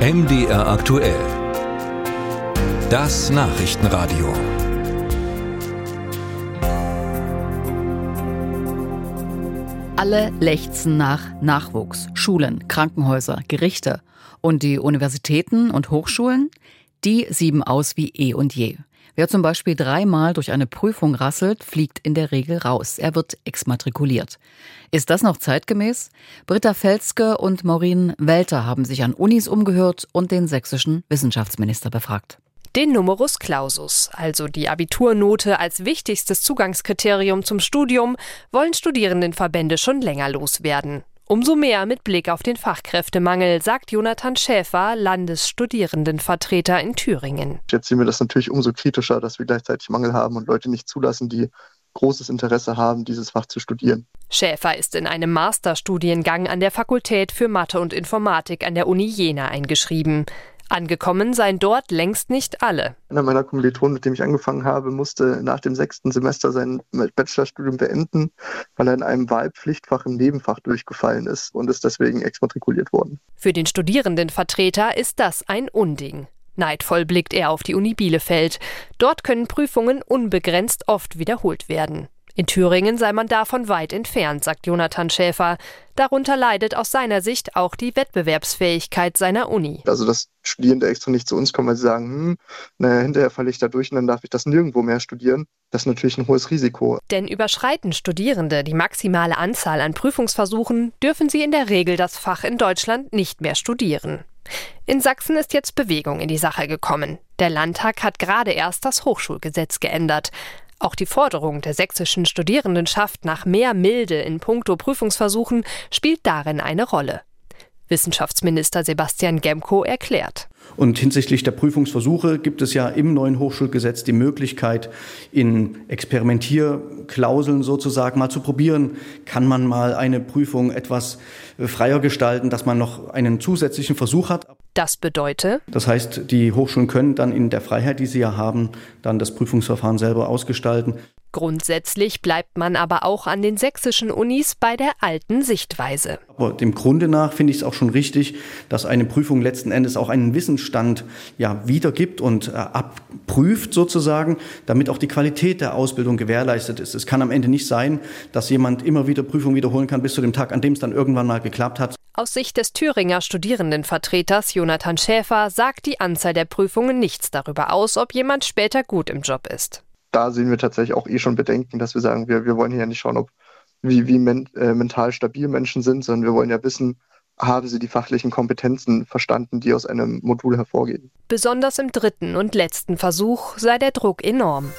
MDR aktuell. Das Nachrichtenradio. Alle lechzen nach Nachwuchs. Schulen, Krankenhäuser, Gerichte. Und die Universitäten und Hochschulen, die sieben aus wie eh und je. Wer zum Beispiel dreimal durch eine Prüfung rasselt, fliegt in der Regel raus. Er wird exmatrikuliert. Ist das noch zeitgemäß? Britta Felske und Maureen Welter haben sich an Unis umgehört und den sächsischen Wissenschaftsminister befragt. Den Numerus Clausus, also die Abiturnote als wichtigstes Zugangskriterium zum Studium, wollen Studierendenverbände schon länger loswerden. Umso mehr mit Blick auf den Fachkräftemangel, sagt Jonathan Schäfer, Landesstudierendenvertreter in Thüringen. Jetzt sehen wir das natürlich umso kritischer, dass wir gleichzeitig Mangel haben und Leute nicht zulassen, die großes Interesse haben, dieses Fach zu studieren. Schäfer ist in einem Masterstudiengang an der Fakultät für Mathe und Informatik an der Uni Jena eingeschrieben. Angekommen seien dort längst nicht alle. Einer meiner Kommilitonen, mit dem ich angefangen habe, musste nach dem sechsten Semester sein Bachelorstudium beenden, weil er in einem Wahlpflichtfach im Nebenfach durchgefallen ist und ist deswegen exmatrikuliert worden. Für den Studierendenvertreter ist das ein Unding. Neidvoll blickt er auf die Uni Bielefeld. Dort können Prüfungen unbegrenzt oft wiederholt werden. In Thüringen sei man davon weit entfernt, sagt Jonathan Schäfer. Darunter leidet aus seiner Sicht auch die Wettbewerbsfähigkeit seiner Uni. Also dass Studierende extra nicht zu uns kommen, weil sie sagen, hm, naja, hinterher falle ich da durch und dann darf ich das nirgendwo mehr studieren. Das ist natürlich ein hohes Risiko. Denn überschreiten Studierende die maximale Anzahl an Prüfungsversuchen, dürfen sie in der Regel das Fach in Deutschland nicht mehr studieren. In Sachsen ist jetzt Bewegung in die Sache gekommen. Der Landtag hat gerade erst das Hochschulgesetz geändert. Auch die Forderung der sächsischen Studierendenschaft nach mehr Milde in puncto Prüfungsversuchen spielt darin eine Rolle. Wissenschaftsminister Sebastian Gemko erklärt. Und hinsichtlich der Prüfungsversuche gibt es ja im neuen Hochschulgesetz die Möglichkeit, in Experimentierklauseln sozusagen mal zu probieren, kann man mal eine Prüfung etwas freier gestalten, dass man noch einen zusätzlichen Versuch hat. Das bedeutet? Das heißt, die Hochschulen können dann in der Freiheit, die sie ja haben, dann das Prüfungsverfahren selber ausgestalten. Grundsätzlich bleibt man aber auch an den sächsischen Unis bei der alten Sichtweise. Aber dem Grunde nach finde ich es auch schon richtig, dass eine Prüfung letzten Endes auch einen Wissensstand ja, wiedergibt und äh, abprüft sozusagen, damit auch die Qualität der Ausbildung gewährleistet ist. Es kann am Ende nicht sein, dass jemand immer wieder Prüfungen wiederholen kann bis zu dem Tag, an dem es dann irgendwann mal geklappt hat. Aus Sicht des Thüringer Studierendenvertreters Jonathan Schäfer sagt die Anzahl der Prüfungen nichts darüber aus, ob jemand später gut im Job ist da sehen wir tatsächlich auch eh schon Bedenken, dass wir sagen, wir, wir wollen hier nicht schauen, ob wie, wie men, äh, mental stabil Menschen sind, sondern wir wollen ja wissen, haben sie die fachlichen Kompetenzen verstanden, die aus einem Modul hervorgehen. Besonders im dritten und letzten Versuch sei der Druck enorm.